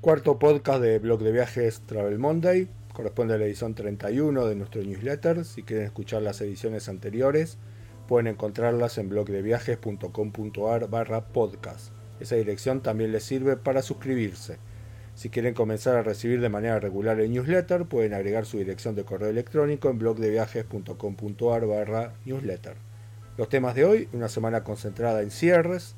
Cuarto podcast de Blog de Viajes Travel Monday. Corresponde a la edición 31 de nuestro newsletter. Si quieren escuchar las ediciones anteriores, pueden encontrarlas en blogdeviajes.com.ar barra podcast. Esa dirección también les sirve para suscribirse. Si quieren comenzar a recibir de manera regular el newsletter, pueden agregar su dirección de correo electrónico en blogdeviajes.com.ar barra newsletter. Los temas de hoy, una semana concentrada en cierres,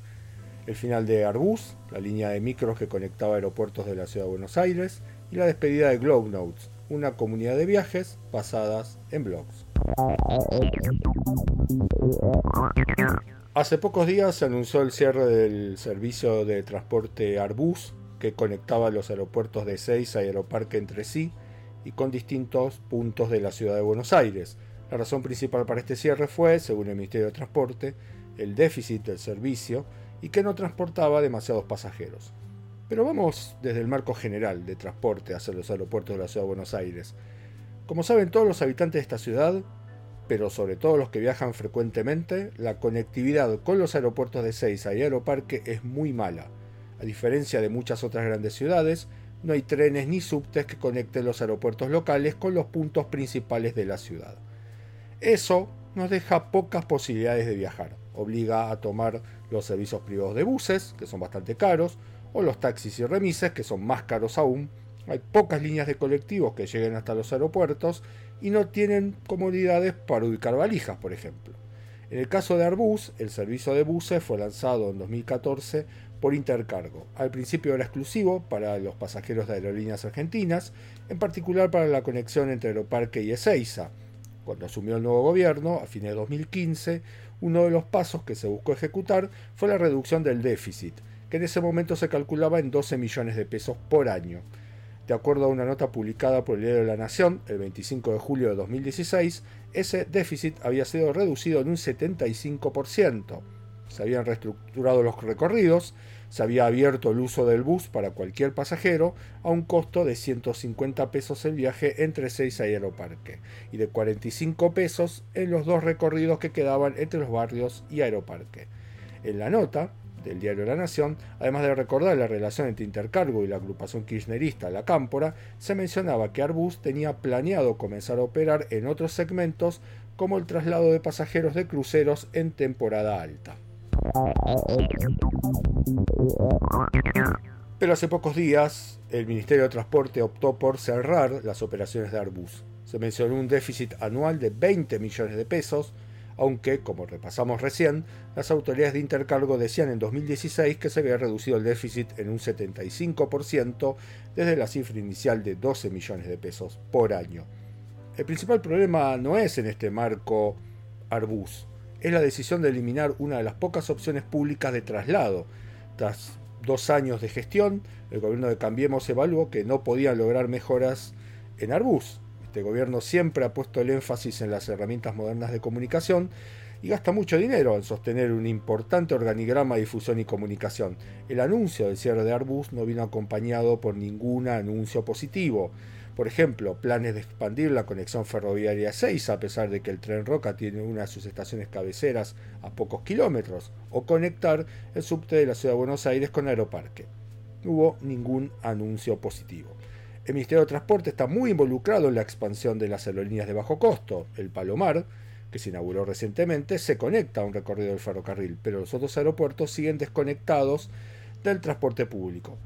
el final de Arbus, la línea de micros que conectaba aeropuertos de la ciudad de Buenos Aires, y la despedida de Globe Notes, una comunidad de viajes basadas en blogs. Hace pocos días se anunció el cierre del servicio de transporte Arbus que conectaba los aeropuertos de Seiza y Aeroparque entre sí y con distintos puntos de la ciudad de Buenos Aires. La razón principal para este cierre fue, según el Ministerio de Transporte, el déficit del servicio y que no transportaba demasiados pasajeros. Pero vamos desde el marco general de transporte hacia los aeropuertos de la ciudad de Buenos Aires. Como saben todos los habitantes de esta ciudad, pero sobre todo los que viajan frecuentemente, la conectividad con los aeropuertos de Seiza y Aeroparque es muy mala a diferencia de muchas otras grandes ciudades, no hay trenes ni subtes que conecten los aeropuertos locales con los puntos principales de la ciudad. Eso nos deja pocas posibilidades de viajar. Obliga a tomar los servicios privados de buses, que son bastante caros, o los taxis y remises, que son más caros aún. Hay pocas líneas de colectivos que lleguen hasta los aeropuertos y no tienen comodidades para ubicar valijas, por ejemplo. En el caso de Arbus, el servicio de buses fue lanzado en 2014 por intercargo. Al principio era exclusivo para los pasajeros de aerolíneas argentinas, en particular para la conexión entre Aeroparque y Ezeiza. Cuando asumió el nuevo gobierno, a fines de 2015, uno de los pasos que se buscó ejecutar fue la reducción del déficit, que en ese momento se calculaba en 12 millones de pesos por año. De acuerdo a una nota publicada por el Diario de la Nación el 25 de julio de 2016, ese déficit había sido reducido en un 75% se habían reestructurado los recorridos, se había abierto el uso del bus para cualquier pasajero a un costo de 150 pesos el viaje entre 6 y Aeroparque y de 45 pesos en los dos recorridos que quedaban entre los barrios y Aeroparque. En la nota del diario La Nación, además de recordar la relación entre Intercargo y la agrupación kirchnerista La Cámpora, se mencionaba que Arbus tenía planeado comenzar a operar en otros segmentos como el traslado de pasajeros de cruceros en temporada alta. Pero hace pocos días el Ministerio de Transporte optó por cerrar las operaciones de Arbus. Se mencionó un déficit anual de 20 millones de pesos, aunque, como repasamos recién, las autoridades de intercargo decían en 2016 que se había reducido el déficit en un 75% desde la cifra inicial de 12 millones de pesos por año. El principal problema no es en este marco Arbus, es la decisión de eliminar una de las pocas opciones públicas de traslado. Tras dos años de gestión, el gobierno de Cambiemos evaluó que no podían lograr mejoras en Arbus. Este gobierno siempre ha puesto el énfasis en las herramientas modernas de comunicación y gasta mucho dinero en sostener un importante organigrama de difusión y comunicación. El anuncio del cierre de Arbus no vino acompañado por ningún anuncio positivo. Por ejemplo, planes de expandir la conexión ferroviaria 6 a pesar de que el tren Roca tiene una de sus estaciones cabeceras a pocos kilómetros, o conectar el subte de la ciudad de Buenos Aires con Aeroparque. No hubo ningún anuncio positivo. El Ministerio de Transporte está muy involucrado en la expansión de las aerolíneas de bajo costo. El Palomar, que se inauguró recientemente, se conecta a un recorrido del ferrocarril, pero los otros aeropuertos siguen desconectados del transporte público.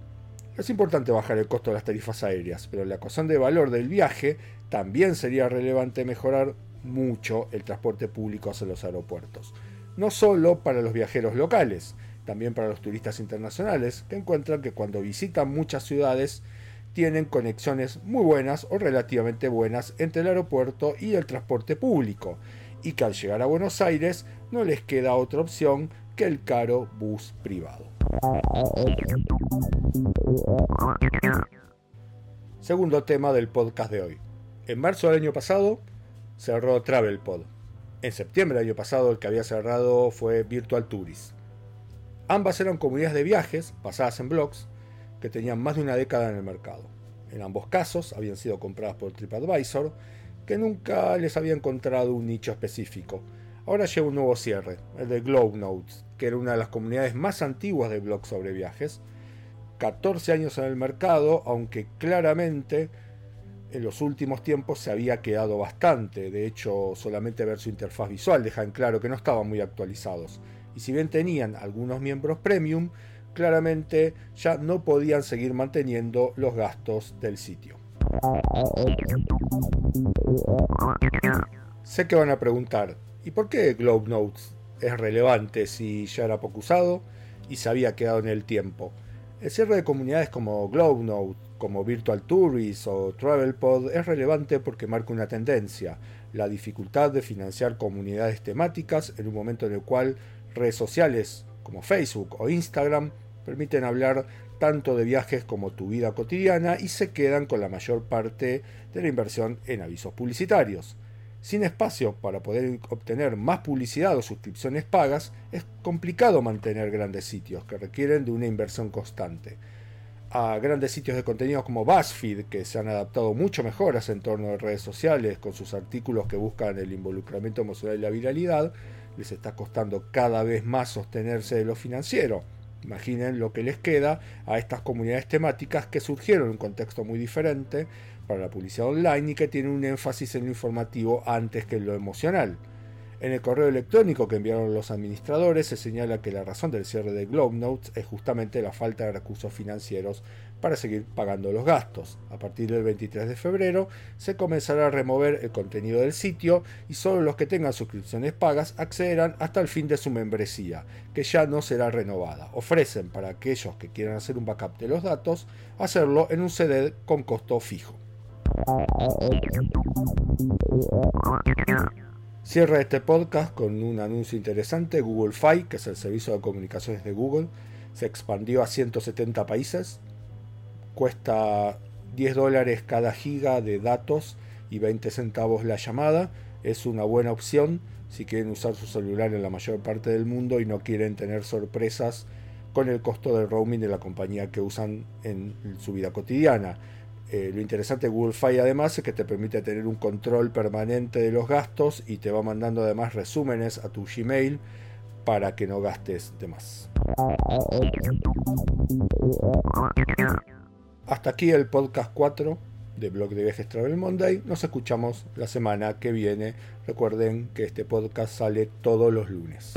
Es importante bajar el costo de las tarifas aéreas, pero la ecuación de valor del viaje también sería relevante mejorar mucho el transporte público hacia los aeropuertos. No solo para los viajeros locales, también para los turistas internacionales, que encuentran que cuando visitan muchas ciudades tienen conexiones muy buenas o relativamente buenas entre el aeropuerto y el transporte público, y que al llegar a Buenos Aires no les queda otra opción que el caro bus privado. Segundo tema del podcast de hoy. En marzo del año pasado cerró TravelPod. En septiembre del año pasado el que había cerrado fue Virtual Tourist. Ambas eran comunidades de viajes basadas en blogs que tenían más de una década en el mercado. En ambos casos habían sido compradas por TripAdvisor, que nunca les había encontrado un nicho específico, ahora lleva un nuevo cierre, el de Globe Notes, que era una de las comunidades más antiguas de blogs sobre viajes. 14 años en el mercado, aunque claramente en los últimos tiempos se había quedado bastante. De hecho, solamente ver su interfaz visual deja en claro que no estaban muy actualizados. Y si bien tenían algunos miembros premium, claramente ya no podían seguir manteniendo los gastos del sitio. Sé que van a preguntar, ¿y por qué Globe Notes es relevante si ya era poco usado y se había quedado en el tiempo? El cierre de comunidades como Globe Note, como Virtual Tourist o TravelPod es relevante porque marca una tendencia, la dificultad de financiar comunidades temáticas en un momento en el cual redes sociales como Facebook o Instagram permiten hablar tanto de viajes como tu vida cotidiana y se quedan con la mayor parte de la inversión en avisos publicitarios. Sin espacio para poder obtener más publicidad o suscripciones pagas, es complicado mantener grandes sitios que requieren de una inversión constante. A grandes sitios de contenido como BuzzFeed, que se han adaptado mucho mejor a ese entorno de redes sociales con sus artículos que buscan el involucramiento emocional y la viralidad, les está costando cada vez más sostenerse de lo financiero. Imaginen lo que les queda a estas comunidades temáticas que surgieron en un contexto muy diferente para la publicidad online y que tienen un énfasis en lo informativo antes que en lo emocional. En el correo electrónico que enviaron los administradores se señala que la razón del cierre de Globe Notes es justamente la falta de recursos financieros para seguir pagando los gastos. A partir del 23 de febrero se comenzará a remover el contenido del sitio y solo los que tengan suscripciones pagas accederán hasta el fin de su membresía, que ya no será renovada. Ofrecen para aquellos que quieran hacer un backup de los datos hacerlo en un CD con costo fijo. Cierra este podcast con un anuncio interesante. Google Fi, que es el servicio de comunicaciones de Google, se expandió a 170 países. Cuesta 10 dólares cada giga de datos y 20 centavos la llamada. Es una buena opción si quieren usar su celular en la mayor parte del mundo y no quieren tener sorpresas con el costo del roaming de la compañía que usan en su vida cotidiana. Eh, lo interesante de Google Fi además es que te permite tener un control permanente de los gastos y te va mandando además resúmenes a tu Gmail para que no gastes de más. Hasta aquí el podcast 4 de Blog de Viajes Travel Monday. Nos escuchamos la semana que viene. Recuerden que este podcast sale todos los lunes.